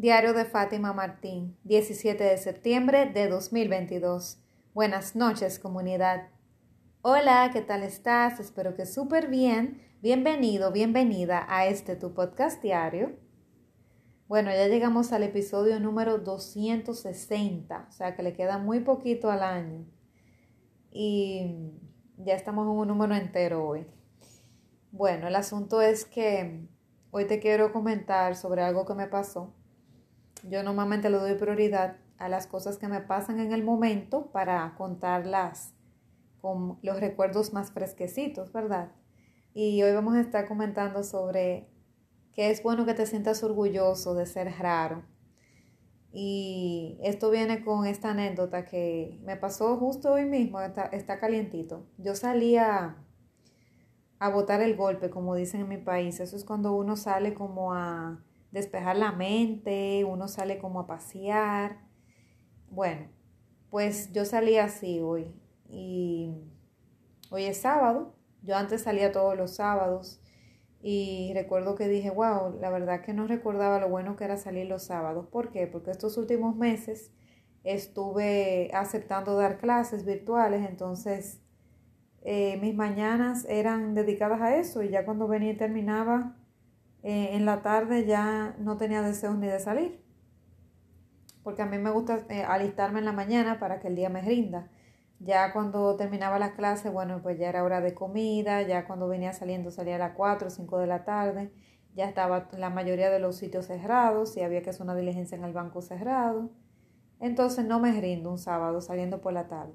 Diario de Fátima Martín, 17 de septiembre de 2022. Buenas noches, comunidad. Hola, ¿qué tal estás? Espero que súper bien. Bienvenido, bienvenida a este tu podcast diario. Bueno, ya llegamos al episodio número 260, o sea que le queda muy poquito al año. Y ya estamos en un número entero hoy. Bueno, el asunto es que hoy te quiero comentar sobre algo que me pasó yo normalmente le doy prioridad a las cosas que me pasan en el momento para contarlas con los recuerdos más fresquecitos, ¿verdad? Y hoy vamos a estar comentando sobre que es bueno que te sientas orgulloso de ser raro. Y esto viene con esta anécdota que me pasó justo hoy mismo, está, está calientito. Yo salía a botar el golpe, como dicen en mi país. Eso es cuando uno sale como a despejar la mente, uno sale como a pasear. Bueno, pues yo salí así hoy y hoy es sábado. Yo antes salía todos los sábados y recuerdo que dije, wow, la verdad que no recordaba lo bueno que era salir los sábados. ¿Por qué? Porque estos últimos meses estuve aceptando dar clases virtuales, entonces eh, mis mañanas eran dedicadas a eso y ya cuando venía y terminaba eh, en la tarde ya no tenía deseos ni de salir. Porque a mí me gusta eh, alistarme en la mañana para que el día me rinda. Ya cuando terminaba las clases, bueno, pues ya era hora de comida, ya cuando venía saliendo salía a las 4 o 5 de la tarde, ya estaba la mayoría de los sitios cerrados, y había que hacer una diligencia en el banco cerrado. Entonces no me rindo un sábado saliendo por la tarde.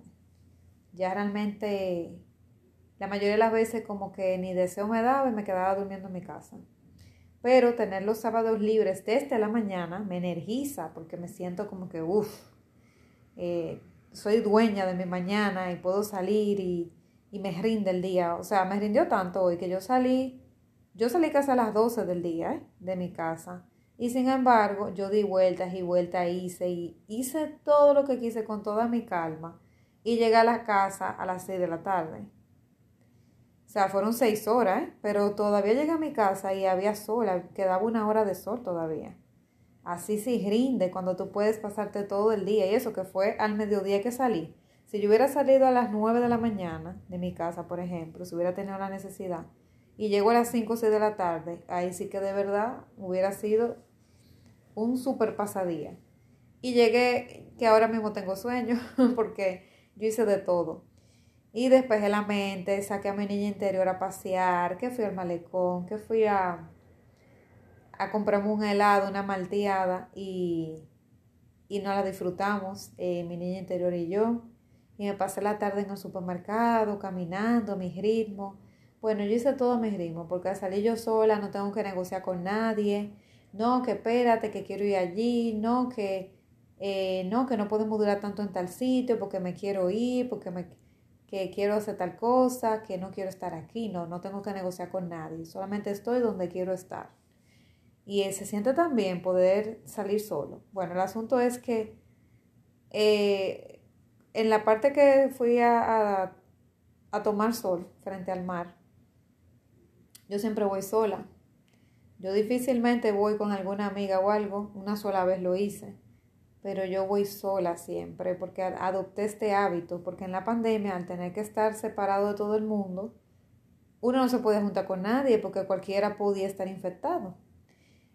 Ya realmente la mayoría de las veces como que ni deseo me daba y me quedaba durmiendo en mi casa. Pero tener los sábados libres desde la mañana me energiza porque me siento como que, uff, eh, soy dueña de mi mañana y puedo salir y, y, me rinde el día. O sea, me rindió tanto hoy que yo salí, yo salí casi a las 12 del día ¿eh? de mi casa. Y sin embargo, yo di vueltas y vueltas, hice y hice todo lo que quise con toda mi calma. Y llegué a la casa a las 6 de la tarde. Sea, fueron seis horas, ¿eh? pero todavía llegué a mi casa y había sol, quedaba una hora de sol todavía. Así sí rinde cuando tú puedes pasarte todo el día y eso que fue al mediodía que salí. Si yo hubiera salido a las nueve de la mañana de mi casa, por ejemplo, si hubiera tenido la necesidad, y llego a las cinco o seis de la tarde, ahí sí que de verdad hubiera sido un súper pasadía. Y llegué, que ahora mismo tengo sueño, porque yo hice de todo. Y despejé la mente, saqué a mi niña interior a pasear, que fui al malecón, que fui a, a comprarme un helado, una malteada y, y nos la disfrutamos, eh, mi niña interior y yo. Y me pasé la tarde en el supermercado, caminando, a mi ritmo. Bueno, yo hice todo a mi ritmo, porque salí yo sola, no tengo que negociar con nadie. No, que espérate, que quiero ir allí. No, que, eh, no, que no podemos durar tanto en tal sitio, porque me quiero ir, porque me que quiero hacer tal cosa, que no quiero estar aquí, no, no tengo que negociar con nadie, solamente estoy donde quiero estar. Y se siente también poder salir solo. Bueno, el asunto es que eh, en la parte que fui a, a tomar sol frente al mar, yo siempre voy sola. Yo difícilmente voy con alguna amiga o algo, una sola vez lo hice pero yo voy sola siempre porque adopté este hábito, porque en la pandemia al tener que estar separado de todo el mundo, uno no se puede juntar con nadie porque cualquiera podía estar infectado.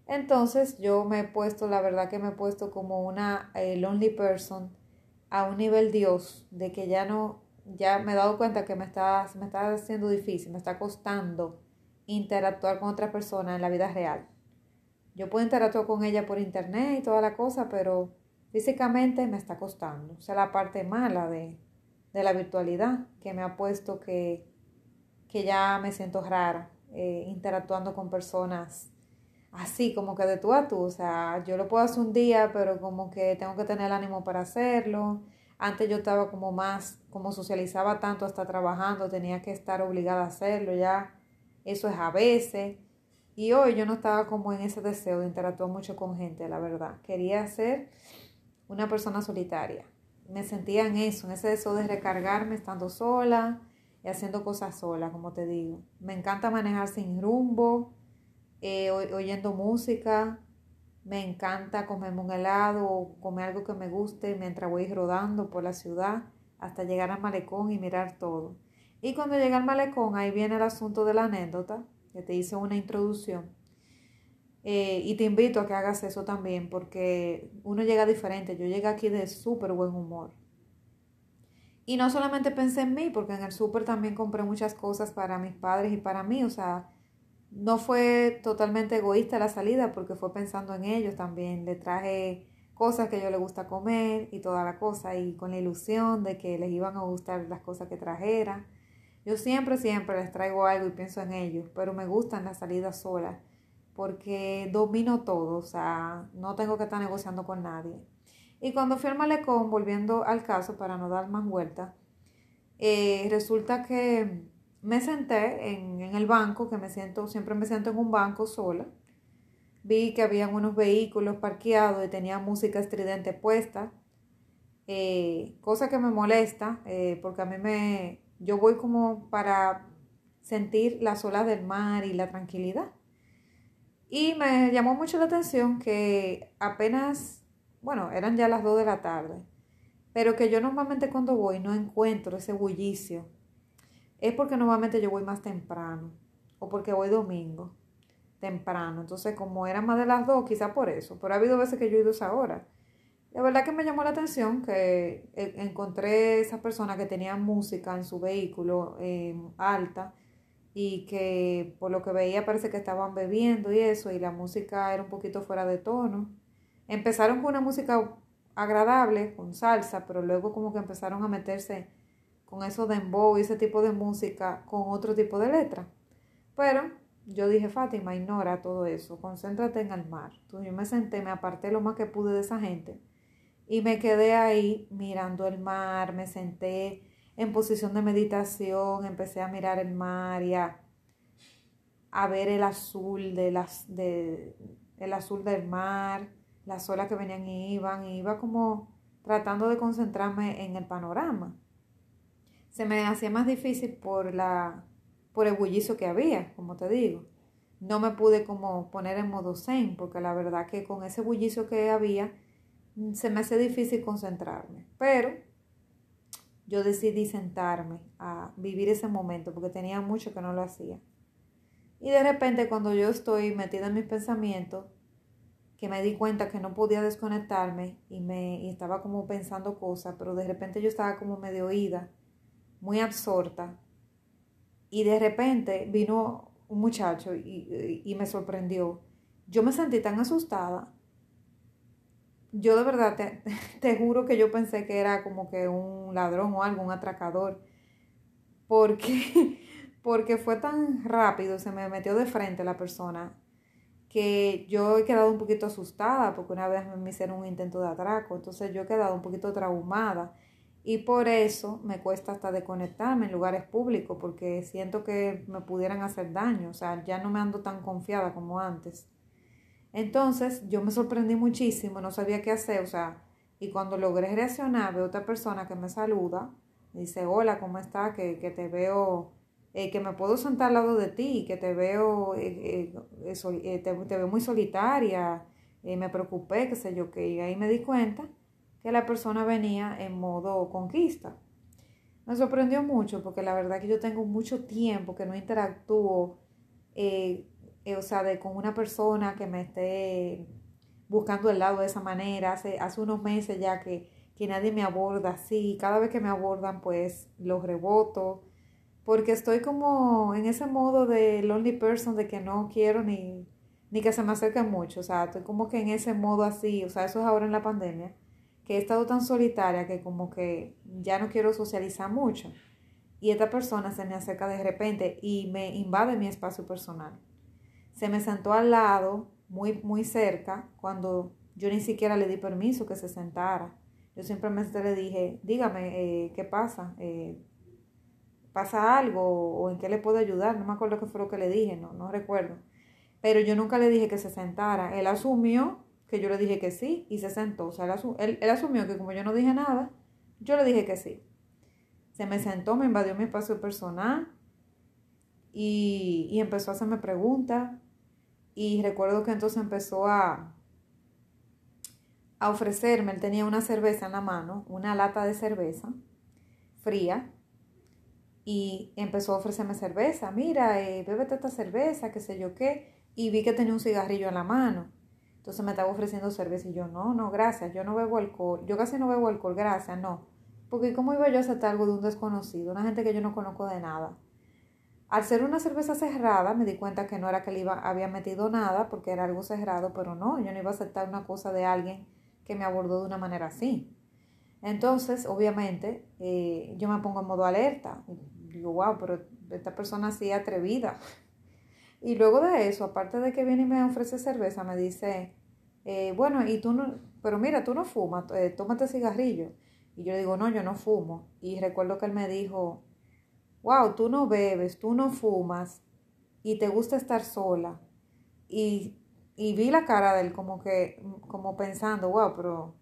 Entonces yo me he puesto, la verdad que me he puesto como una eh, lonely person a un nivel Dios, de que ya no, ya me he dado cuenta que me está, me está haciendo difícil, me está costando interactuar con otra persona en la vida real. Yo puedo interactuar con ella por internet y toda la cosa, pero físicamente me está costando. O sea, la parte mala de, la virtualidad que me ha puesto que, que ya me siento rara eh, interactuando con personas así, como que de tú a tú. O sea, yo lo puedo hacer un día, pero como que tengo que tener el ánimo para hacerlo. Antes yo estaba como más, como socializaba tanto hasta trabajando, tenía que estar obligada a hacerlo, ya eso es a veces. Y hoy yo no estaba como en ese deseo de interactuar mucho con gente, la verdad. Quería hacer una persona solitaria. Me sentía en eso, en ese deseo de recargarme estando sola y haciendo cosas sola, como te digo. Me encanta manejar sin rumbo, eh, oyendo música. Me encanta comerme un helado o comer algo que me guste mientras voy rodando por la ciudad hasta llegar al malecón y mirar todo. Y cuando llega al malecón, ahí viene el asunto de la anécdota, que te hice una introducción. Eh, y te invito a que hagas eso también, porque uno llega diferente. Yo llegué aquí de súper buen humor. Y no solamente pensé en mí, porque en el súper también compré muchas cosas para mis padres y para mí. O sea, no fue totalmente egoísta la salida, porque fue pensando en ellos también. Le traje cosas que a ellos les gusta comer y toda la cosa, y con la ilusión de que les iban a gustar las cosas que trajera. Yo siempre, siempre les traigo algo y pienso en ellos, pero me gustan las salidas solas porque domino todo, o sea, no tengo que estar negociando con nadie. Y cuando fui al malecón, volviendo al caso para no dar más vueltas, eh, resulta que me senté en, el banco, que me siento, siempre me siento en un banco sola. Vi que habían unos vehículos parqueados y tenía música estridente puesta, eh, cosa que me molesta, eh, porque a mí me, yo voy como para sentir las olas del mar y la tranquilidad. Y me llamó mucho la atención que apenas, bueno, eran ya las 2 de la tarde, pero que yo normalmente cuando voy no encuentro ese bullicio. Es porque normalmente yo voy más temprano o porque voy domingo temprano. Entonces, como eran más de las 2, quizá por eso. Pero ha habido veces que yo he ido esa hora. La verdad que me llamó la atención que eh, encontré esa persona que tenía música en su vehículo eh, alta y que por lo que veía parece que estaban bebiendo y eso y la música era un poquito fuera de tono. Empezaron con una música agradable, con salsa, pero luego como que empezaron a meterse con eso de dembow y ese tipo de música con otro tipo de letra. Pero yo dije, Fátima, ignora todo eso, concéntrate en el mar. Entonces yo me senté, me aparté lo más que pude de esa gente y me quedé ahí mirando el mar, me senté en posición de meditación, empecé a mirar el mar y a, ver el azul, de las, de, el azul del mar, las olas que venían y iban, y iba como tratando de concentrarme en el panorama. Se me hacía más difícil por, la, por el bullizo que había, como te digo. No me pude como poner en modo zen, porque la verdad que con ese bullicio que había, se me hace difícil concentrarme, pero yo decidí sentarme a vivir ese momento porque tenía mucho que no lo hacía. Y de repente cuando yo estoy metida en mis pensamientos, que me di cuenta que no podía desconectarme y me estaba como pensando cosas, pero de repente yo estaba como medio oída, muy absorta. Y de repente vino un muchacho y, y me sorprendió. Yo me sentí tan asustada yo de verdad te, juro que yo pensé que era como que un ladrón o algo, un atracador, porque, porque fue tan rápido, se me metió de frente la persona, que yo he quedado un poquito asustada, porque una vez me hicieron un intento de atraco, entonces yo he quedado un poquito traumada. Y por eso me cuesta hasta desconectarme en lugares públicos, porque siento que me pudieran hacer daño, o sea, ya no me ando tan confiada como antes. Entonces yo me sorprendí muchísimo, no sabía qué hacer, o sea, y cuando logré reaccionar, veo otra persona que me saluda, me dice, hola, ¿cómo estás? Que, que te veo, eh, que me puedo sentar al lado de ti, que te veo, eh, eh, te, veo muy solitaria, me preocupé, qué sé yo, que y ahí me di cuenta que la persona venía en modo conquista. Me sorprendió mucho porque la verdad que yo tengo mucho tiempo que no interactúo o sea, de con una persona que me esté buscando el lado de esa manera. Hace, hace unos meses ya que, que nadie me aborda así. Cada vez que me abordan, pues los reboto. Porque estoy como en ese modo de lonely person de que no quiero ni, ni que se me acerquen mucho. O sea, estoy como que en ese modo así. O sea, eso es ahora en la pandemia. Que he estado tan solitaria que como que ya no quiero socializar mucho. Y esta persona se me acerca de repente y me invade mi espacio personal se me sentó al lado, muy, muy cerca, cuando yo ni siquiera le di permiso que se sentara. Yo simplemente le dije, dígame, eh, ¿qué pasa? Eh, ¿Pasa algo o en qué le puedo ayudar? No me acuerdo qué fue lo que le dije, no, no recuerdo. Pero yo nunca le dije que se sentara. Él asumió que yo le dije que sí y se sentó. O sea, él, él asumió que como yo no dije nada, yo le dije que sí. Se me sentó, me invadió mi espacio personal y, y empezó a hacerme preguntas y recuerdo que entonces empezó a, a ofrecerme, él tenía una cerveza en la mano, una lata de cerveza fría, y empezó a ofrecerme cerveza, mira, eh, bébete esta cerveza, qué sé yo qué, y vi que tenía un cigarrillo en la mano. Entonces me estaba ofreciendo cerveza y yo, no, no, gracias, yo no bebo alcohol, yo casi no bebo alcohol, gracias, no. Porque ¿cómo iba yo a aceptar algo de un desconocido, una gente que yo no conozco de nada? Al ser una cerveza cerrada, me di cuenta que no era que le había metido nada, porque era algo cerrado, pero no, yo no iba a aceptar una cosa de alguien que me abordó de una manera así. Entonces, obviamente, eh, yo me pongo en modo alerta. Digo, wow, pero esta persona así atrevida. Y luego de eso, aparte de que viene y me ofrece cerveza, me dice, eh, bueno, y tú no, pero mira, tú no fumas, eh, tómate cigarrillo. Y yo le digo, no, yo no fumo. Y recuerdo que él me dijo, wow, tú no bebes, tú no fumas y te gusta estar sola. Y, y vi la cara de él como que, como pensando, wow, pero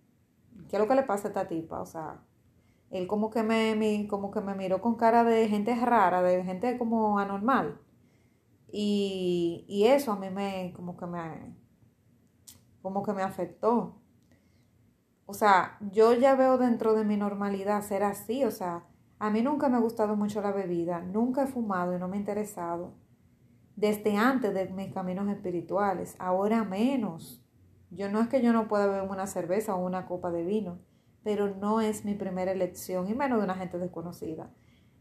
¿qué es lo que le pasa a esta tipa? O sea, él como que me, como que me miró con cara de gente rara, de gente como anormal. Y, y eso a mí me, como que me, como que me afectó. O sea, yo ya veo dentro de mi normalidad ser así, o sea, a mí nunca me ha gustado mucho la bebida, nunca he fumado y no me ha interesado. Desde antes de mis caminos espirituales, ahora menos. Yo no es que yo no pueda beber una cerveza o una copa de vino, pero no es mi primera elección y menos de una gente desconocida.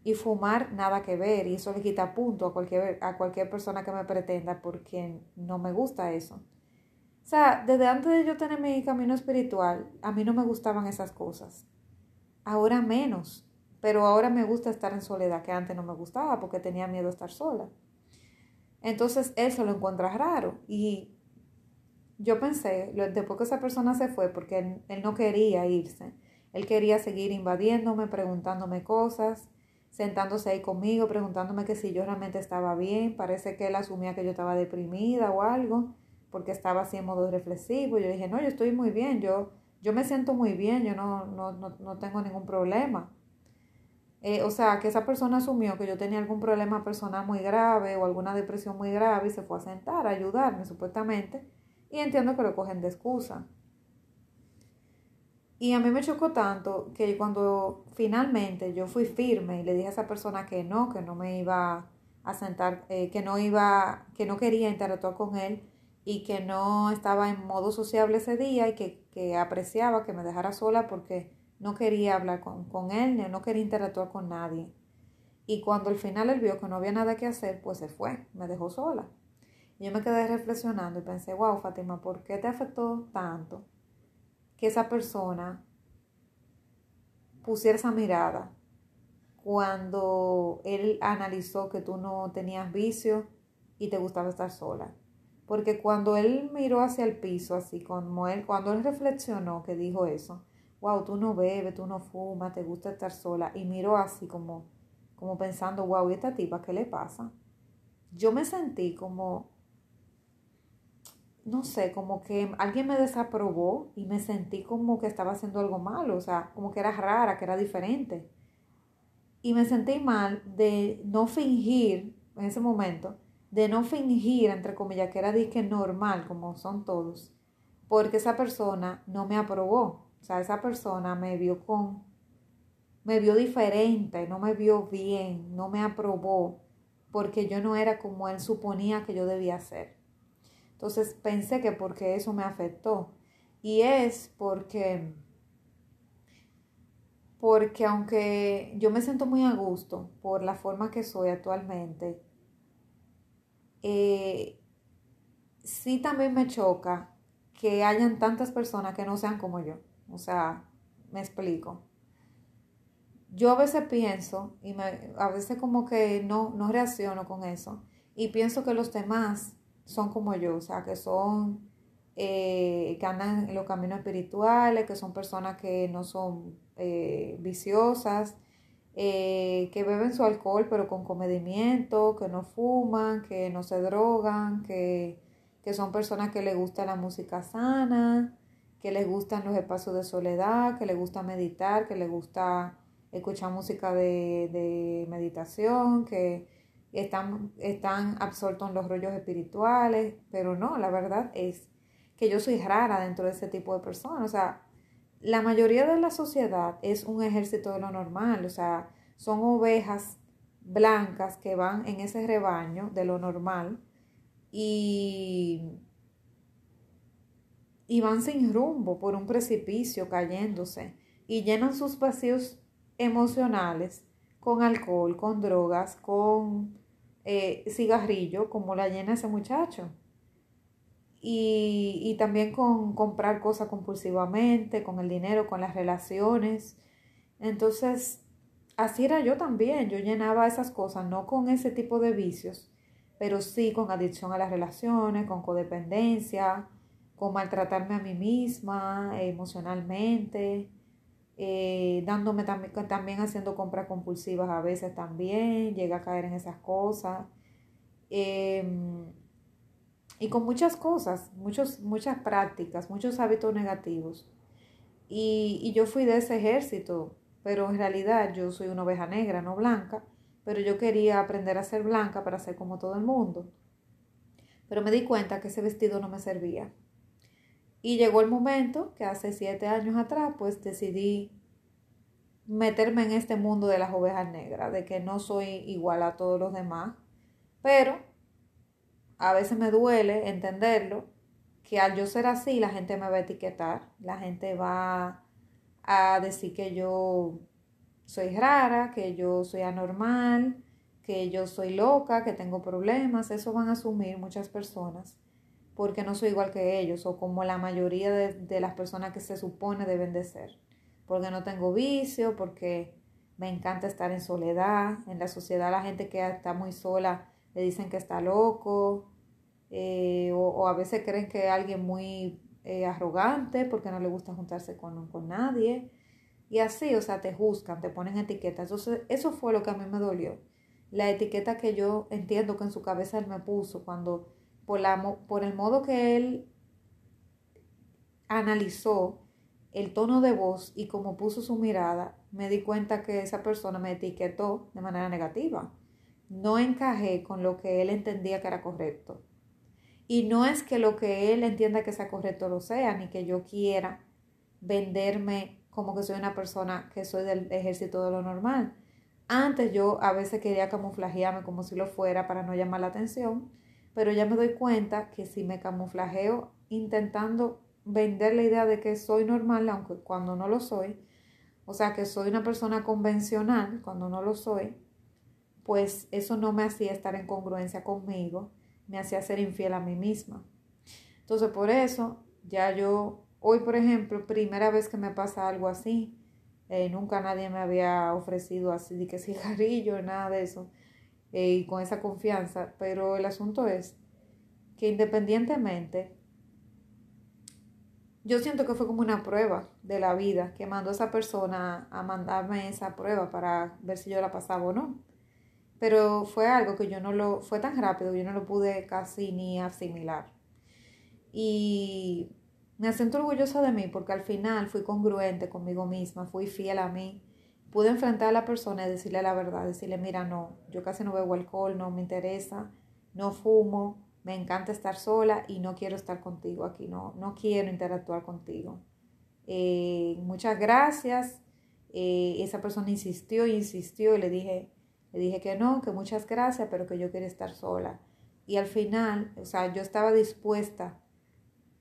Y fumar nada que ver y eso le quita punto a cualquier, a cualquier persona que me pretenda porque no me gusta eso. O sea, desde antes de yo tener mi camino espiritual, a mí no me gustaban esas cosas. Ahora menos pero ahora me gusta estar en soledad, que antes no me gustaba porque tenía miedo a estar sola. Entonces él se lo encuentra raro y yo pensé, después que esa persona se fue, porque él, no quería irse, él quería seguir invadiéndome, preguntándome cosas, sentándose ahí conmigo, preguntándome que si yo realmente estaba bien, parece que él asumía que yo estaba deprimida o algo, porque estaba así en modo reflexivo. Yo dije, no, yo estoy muy bien, yo, yo me siento muy bien, yo no, no, no, no tengo ningún problema. Eh, o sea, que esa persona asumió que yo tenía algún problema personal muy grave o alguna depresión muy grave y se fue a sentar a ayudarme supuestamente. Y entiendo que lo cogen de excusa. Y a mí me chocó tanto que cuando finalmente yo fui firme y le dije a esa persona que no, que no me iba a sentar, eh, que no iba, que no quería interactuar con él y que no estaba en modo sociable ese día y que, que apreciaba que me dejara sola porque no quería hablar con, él, no quería interactuar con nadie. Y cuando al final él vio que no había nada que hacer, pues se fue, me dejó sola. Yo me quedé reflexionando y pensé, wow, Fátima, ¿por qué te afectó tanto que esa persona pusiera esa mirada cuando él analizó que tú no tenías vicio y te gustaba estar sola? Porque cuando él miró hacia el piso, así como él, cuando él reflexionó que dijo eso, wow, tú no bebes, tú no fumas, te gusta estar sola. Y miro así como, como pensando, wow, ¿y esta tipa qué le pasa? Yo me sentí como, no sé, como que alguien me desaprobó y me sentí como que estaba haciendo algo malo, o sea, como que era rara, que era diferente. Y me sentí mal de no fingir en ese momento, de no fingir, entre comillas, que era disque normal, como son todos, porque esa persona no me aprobó. O sea, esa persona me vio con, me vio diferente, no me vio bien, no me aprobó, porque yo no era como él suponía que yo debía ser. Entonces pensé que porque eso me afectó. Y es porque, porque aunque yo me siento muy a gusto por la forma que soy actualmente, eh, sí también me choca que hayan tantas personas que no sean como yo. O sea, me explico. Yo a veces pienso, y me, a veces como que no, no reacciono con eso, y pienso que los demás son como yo, o sea, que son, eh, que andan en los caminos espirituales, que son personas que no son eh, viciosas, eh, que beben su alcohol pero con comedimiento, que no fuman, que no se drogan, que, que son personas que les gusta la música sana, que les gustan los espacios de soledad, que les gusta meditar, que les gusta escuchar música de, meditación, que están, están absortos en los rollos espirituales, pero no, la verdad es que yo soy rara dentro de ese tipo de personas. O sea, la mayoría de la sociedad es un ejército de lo normal, o sea, son ovejas blancas que van en ese rebaño de lo normal y, y van sin rumbo por un precipicio cayéndose y llenan sus vacíos emocionales con alcohol, con drogas, con eh, cigarrillo, como la llena ese muchacho. Y, y también con comprar cosas compulsivamente, con el dinero, con las relaciones. Entonces, así era yo también. Yo llenaba esas cosas, no con ese tipo de vicios, pero sí con adicción a las relaciones, con codependencia, con maltratarme a mí misma emocionalmente, eh, dándome también, también haciendo compras compulsivas a veces también, llega a caer en esas cosas. Em, y con muchas cosas, muchos, muchas prácticas, muchos hábitos negativos. Y, y yo fui de ese ejército, pero en realidad yo soy una oveja negra, no blanca, pero yo quería aprender a ser blanca para ser como todo el mundo. Pero me di cuenta que ese vestido no me servía. Y llegó el momento que hace siete años atrás, pues decidí meterme en este mundo de las ovejas negras, de que no soy igual a todos los demás, pero a veces me duele entenderlo, que al yo ser así la gente me va a etiquetar, la gente va a decir que yo soy rara, que yo soy anormal, que yo soy loca, que tengo problemas, eso van a asumir muchas personas porque no soy igual que ellos o como la mayoría de, las personas que se supone deben de ser, porque no tengo vicio, porque me encanta estar en soledad, en la sociedad la gente que está muy sola le dicen que está loco, eh, o, a veces creen que es alguien muy eh, arrogante porque no le gusta juntarse con, con nadie. Y así, o sea, te juzgan, te ponen etiquetas. Entonces, eso fue lo que a mí me dolió. La etiqueta que yo entiendo que en su cabeza él me puso cuando, por, el modo que él analizó el tono de voz y cómo puso su mirada, me di cuenta que esa persona me etiquetó de manera negativa. No encajé con lo que él entendía que era correcto. Y no es que lo que él entienda que sea correcto lo sea, ni que yo quiera venderme como que soy una persona que soy del ejército de lo normal. Antes yo a veces quería camuflajearme como si lo fuera para no llamar la atención, pero ya me doy cuenta que si me camuflajeo intentando vender la idea de que soy normal, aunque cuando no lo soy, o sea, que soy una persona convencional cuando no lo soy, pues eso no me hacía estar en congruencia conmigo me hacía ser infiel a mí misma. Entonces, por eso, ya yo, hoy, por ejemplo, primera vez que me pasa algo así, eh, nunca nadie me había ofrecido así de que cigarrillo, nada de eso, eh, y con esa confianza, pero el asunto es que independientemente, yo siento que fue como una prueba de la vida que mandó esa persona a mandarme esa prueba para ver si yo la pasaba o no pero fue algo que yo no lo, fue tan rápido, yo no lo pude casi ni asimilar. Y me siento orgullosa de mí porque al final fui congruente conmigo misma, fui fiel a mí. Pude enfrentar a la persona y decirle la verdad, decirle, mira, no, yo casi no bebo alcohol, no me interesa, no fumo, me encanta estar sola y no quiero estar contigo aquí, no, no quiero interactuar contigo. Eh, muchas gracias. Eh, esa persona insistió insistió y le dije, le dije que no, que muchas gracias, pero que yo quería estar sola. Y al final, o sea, yo estaba dispuesta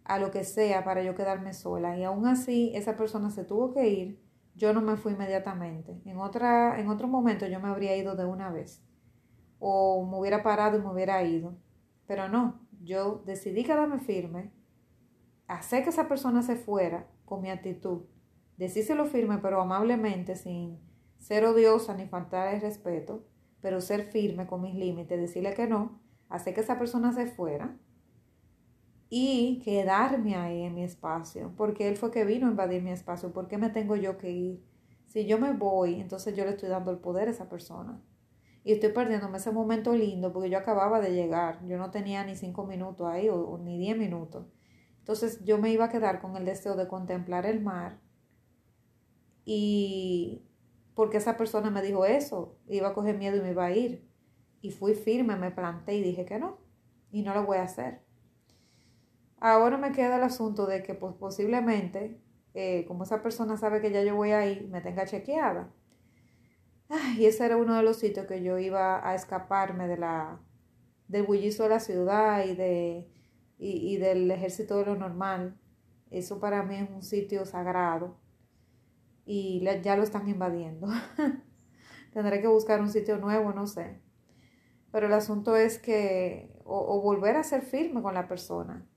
a lo que sea para yo quedarme sola. Y aún así, esa persona se tuvo que ir. Yo no me fui inmediatamente. En, otra, en otro momento yo me habría ido de una vez. O me hubiera parado y me hubiera ido. Pero no, yo decidí quedarme firme, hacer que esa persona se fuera con mi actitud. Decíselo firme, pero amablemente, sin ser odiosa ni faltar el respeto, pero ser firme con mis límites, decirle que no, hacer que esa persona se fuera y quedarme ahí en mi espacio, porque él fue que vino a invadir mi espacio, ¿por qué me tengo yo que ir? Si yo me voy, entonces yo le estoy dando el poder a esa persona. Y estoy perdiéndome ese momento lindo porque yo acababa de llegar, yo no tenía ni cinco minutos ahí o, ni diez minutos. Entonces yo me iba a quedar con el deseo de contemplar el mar y porque esa persona me dijo eso, iba a coger miedo y me iba a ir. Y fui firme, me planté y dije que no, y no lo voy a hacer. Ahora me queda el asunto de que pues, posiblemente, eh, como esa persona sabe que ya yo voy ahí, me tenga chequeada. y ese era uno de los sitios que yo iba a escaparme de la, del bullizo de la ciudad y, del ejército de lo normal. Eso para mí es un sitio sagrado y ya lo están invadiendo. Tendré que buscar un sitio nuevo, no sé. Pero el asunto es que, o, volver a ser firme con la persona.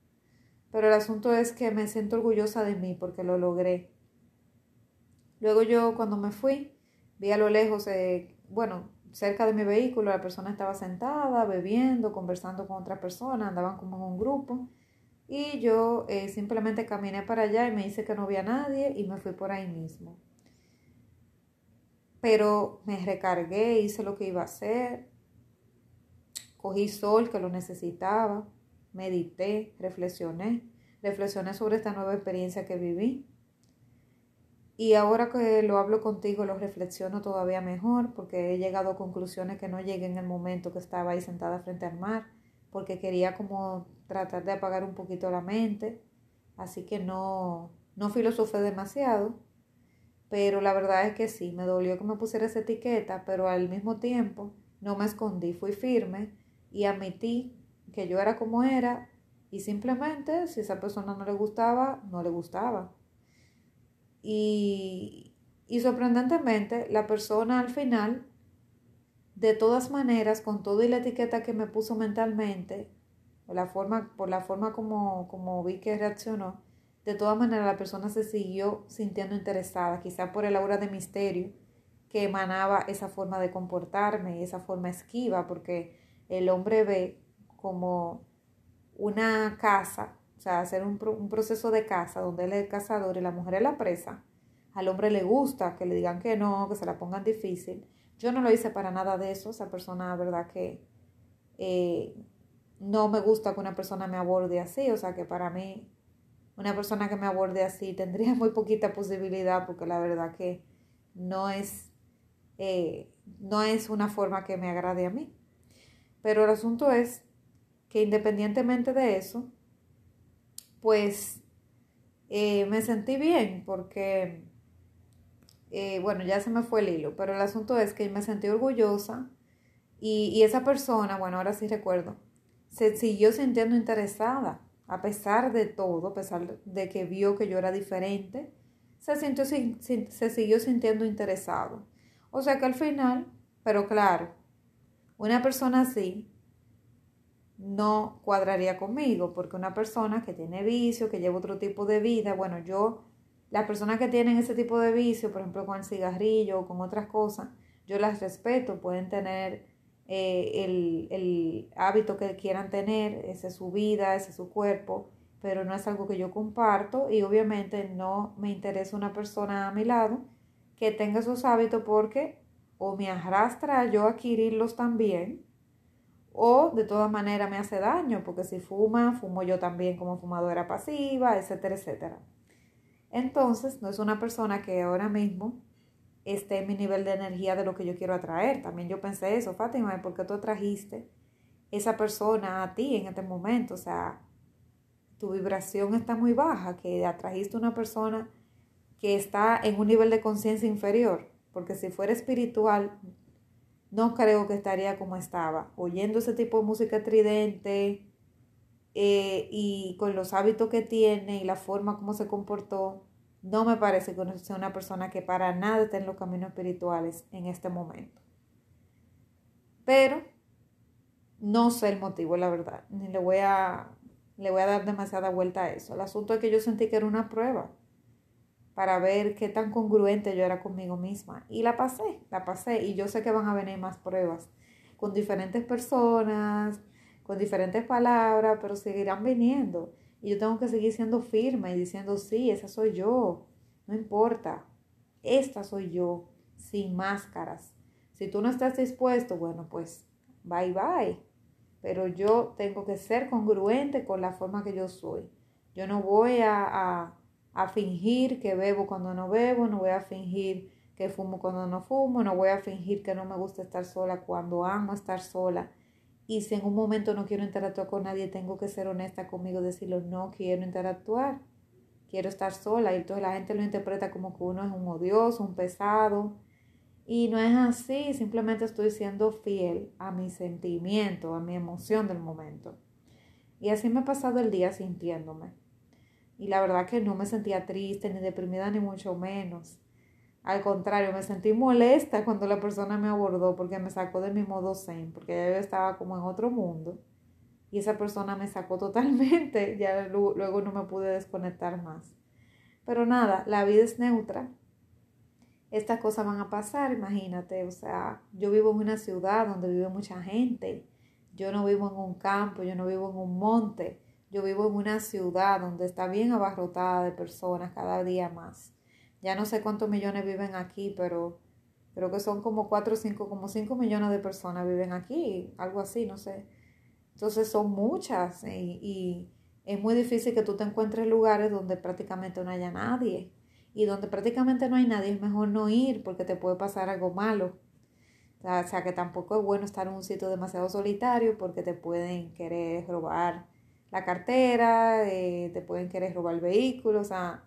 Pero el asunto es que me siento orgullosa de mí porque lo logré. Luego yo cuando me fui, vi a lo lejos, eh, bueno, cerca de mi vehículo, la persona estaba sentada, bebiendo, conversando con otra persona, andaban como en un grupo. Y yo eh, simplemente caminé para allá y me hice que no había nadie y me fui por ahí mismo. Pero me recargué, hice lo que iba a hacer, cogí sol que lo necesitaba, medité, reflexioné, reflexioné sobre esta nueva experiencia que viví y ahora que lo hablo contigo, lo reflexiono todavía mejor porque he llegado a conclusiones que no llegué en el momento que estaba ahí sentada frente al mar, porque quería como tratar de apagar un poquito la mente. Así que no, no filosofé demasiado, pero la verdad es que sí, me dolió que me pusiera esa etiqueta, pero al mismo tiempo no me escondí, fui firme y admití que yo era como era y simplemente si esa persona no le gustaba, no le gustaba. Y, sorprendentemente, la persona al final, de todas maneras, con toda la etiqueta que me puso mentalmente, la forma, por la forma como, como vi que reaccionó, de todas maneras la persona se siguió sintiendo interesada, quizá por el aura de misterio que emanaba esa forma de comportarme y esa forma esquiva, porque el hombre ve como una casa o sea, hacer un, un, proceso de caza donde él es el cazador y la mujer es la presa. Al hombre le gusta que le digan que no, que se la pongan difícil. Yo no lo hice para nada de eso. Esa persona, verdad que eh, no me gusta que una persona me aborde así. O sea, que para mí una persona que me aborde así tendría muy poquita posibilidad porque la verdad que no es, eh, no es una forma que me agrade a mí. Pero el asunto es que independientemente de eso, pues eh, me sentí bien porque, eh, bueno, ya se me fue el hilo, pero el asunto es que me sentí orgullosa y, y esa persona, bueno, ahora sí recuerdo, se siguió sintiendo interesada, a pesar de todo, a pesar de que vio que yo era diferente, se, sintió, se siguió sintiendo interesado. O sea que al final, pero claro, una persona así no cuadraría conmigo, porque una persona que tiene vicio, que lleva otro tipo de vida, bueno, yo, las personas que tienen ese tipo de vicio, por ejemplo con el cigarrillo o con otras cosas, yo las respeto, pueden tener eh, el, el, hábito que quieran tener, esa es su vida, ese es su cuerpo, pero no es algo que yo comparto y obviamente no me interesa una persona a mi lado que tenga esos hábitos porque o me arrastra yo a adquirirlos también, o de todas maneras me hace daño, porque si fuma, fumo yo también como fumadora pasiva, etcétera, etcétera. Entonces, no es una persona que ahora mismo esté en mi nivel de energía de lo que yo quiero atraer. También yo pensé eso, Fátima, ¿por qué tú atrajiste esa persona a ti en este momento? O sea, tu vibración está muy baja, que atrajiste una persona que está en un nivel de conciencia inferior, porque si fuera espiritual, no creo que estaría como estaba, oyendo ese tipo de música tridente eh, y con los hábitos que tiene y la forma como se comportó, no me parece que sea una persona que para nada esté en los caminos espirituales en este momento. Pero no sé el motivo, la verdad, ni le voy a, le voy a dar demasiada vuelta a eso. El asunto es que yo sentí que era una prueba para ver qué tan congruente yo era conmigo misma. Y la pasé, la pasé. Y yo sé que van a venir más pruebas con diferentes personas, con diferentes palabras, pero seguirán viniendo. Y yo tengo que seguir siendo firme y diciendo, sí, esa soy yo. No importa. Esta soy yo, sin máscaras. Si tú no estás dispuesto, bueno, pues bye bye. Pero yo tengo que ser congruente con la forma que yo soy. Yo no voy a a fingir que bebo cuando no bebo, no voy a fingir que fumo cuando no fumo, no voy a fingir que no me gusta estar sola cuando amo estar sola. Y si en un momento no quiero interactuar con nadie, tengo que ser honesta conmigo, decirlo, no quiero interactuar, quiero estar sola. Y entonces la gente lo interpreta como que uno es un odioso, un pesado. Y no es así, simplemente estoy siendo fiel a mi sentimiento, a mi emoción del momento. Y así me he pasado el día sintiéndome. Y la verdad que no me sentía triste, ni deprimida, ni mucho menos. Al contrario, me sentí molesta cuando la persona me abordó porque me sacó de mi modo zen, porque ya yo estaba como en otro mundo. Y esa persona me sacó totalmente, ya luego no me pude desconectar más. Pero nada, la vida es neutra. Estas cosas van a pasar, imagínate. O sea, yo vivo en una ciudad donde vive mucha gente. Yo no vivo en un campo, yo no vivo en un monte. Yo vivo en una ciudad donde está bien abarrotada de personas cada día más. Ya no sé cuántos millones viven aquí, pero creo que son como 4 o 5, como 5 millones de personas viven aquí, algo así, no sé. Entonces son muchas y, y es muy difícil que tú te encuentres lugares donde prácticamente no haya nadie. Y donde prácticamente no hay nadie es mejor no ir porque te puede pasar algo malo. O sea, que tampoco es bueno estar en un sitio demasiado solitario porque te pueden querer robar la cartera, eh, te pueden querer robar el vehículo, o sea,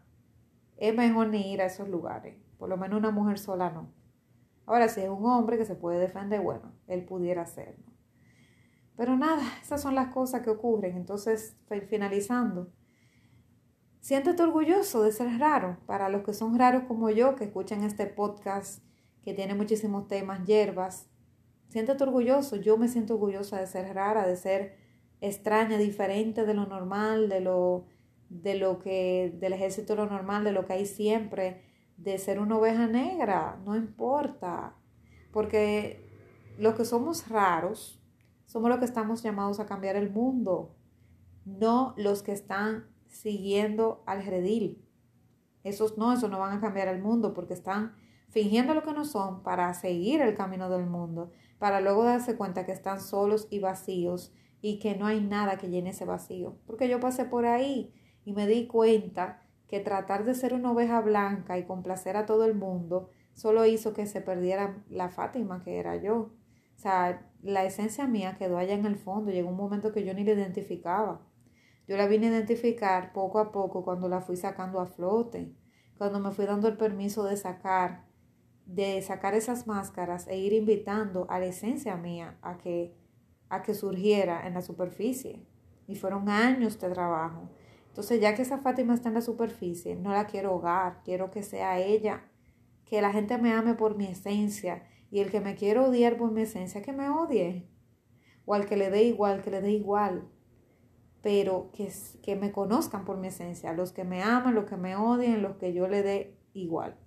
es mejor ni ir a esos lugares. Por lo menos una mujer sola no. Ahora, si es un hombre que se puede defender, bueno, él pudiera hacerlo. Pero nada, esas son las cosas que ocurren. Entonces, finalizando, siéntete orgulloso de ser raro. Para los que son raros como yo, que escuchan este podcast que tiene muchísimos temas, hierbas, siéntete orgulloso. Yo me siento orgullosa de ser rara, de ser extraña, diferente de lo normal, de lo de lo que, del ejército lo normal, de lo que hay siempre, de ser una oveja negra, no importa, porque los que somos raros somos los que estamos llamados a cambiar el mundo, no los que están siguiendo al redil. Esos no, esos no van a cambiar el mundo porque están fingiendo lo que no son para seguir el camino del mundo, para luego darse cuenta que están solos y vacíos y que no hay nada que llene ese vacío. Porque yo pasé por ahí y me di cuenta que tratar de ser una oveja blanca y complacer a todo el mundo solo hizo que se perdiera la Fátima que era yo. O sea, la esencia mía quedó allá en el fondo. Llegó un momento que yo ni la identificaba. Yo la vine a identificar poco a poco cuando la fui sacando a flote, cuando me fui dando el permiso de sacar, de sacar esas máscaras e ir invitando a la esencia mía a que, a que surgiera en la superficie. Y fueron años de trabajo entonces, ya que esa Fátima está en la superficie, no la quiero hogar, quiero que sea ella, que la gente me ame por mi esencia y el que me quiera odiar por mi esencia, que me odie. O al que le dé igual, que le dé igual. Pero que, que me conozcan por mi esencia, los que me aman, los que me odien, los que yo le dé igual.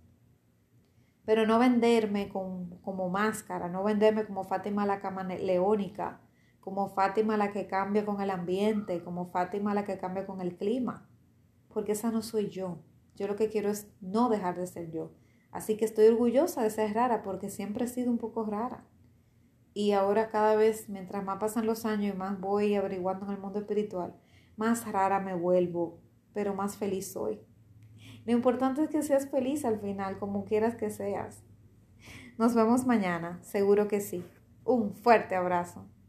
Pero no venderme como máscara, no venderme como Fátima la cama leónica, como Fátima la que cambia con el ambiente, como Fátima la que cambia con el clima, porque esa no soy yo. Yo lo que quiero es no dejar de ser yo. Así que estoy orgullosa de ser rara porque siempre he sido un poco rara. Y ahora cada vez, mientras más pasan los años y más voy averiguando en el mundo espiritual, más rara me vuelvo, pero más feliz soy. Lo importante es que seas feliz al final, como quieras que seas. Nos vemos mañana, seguro que sí. Un fuerte abrazo.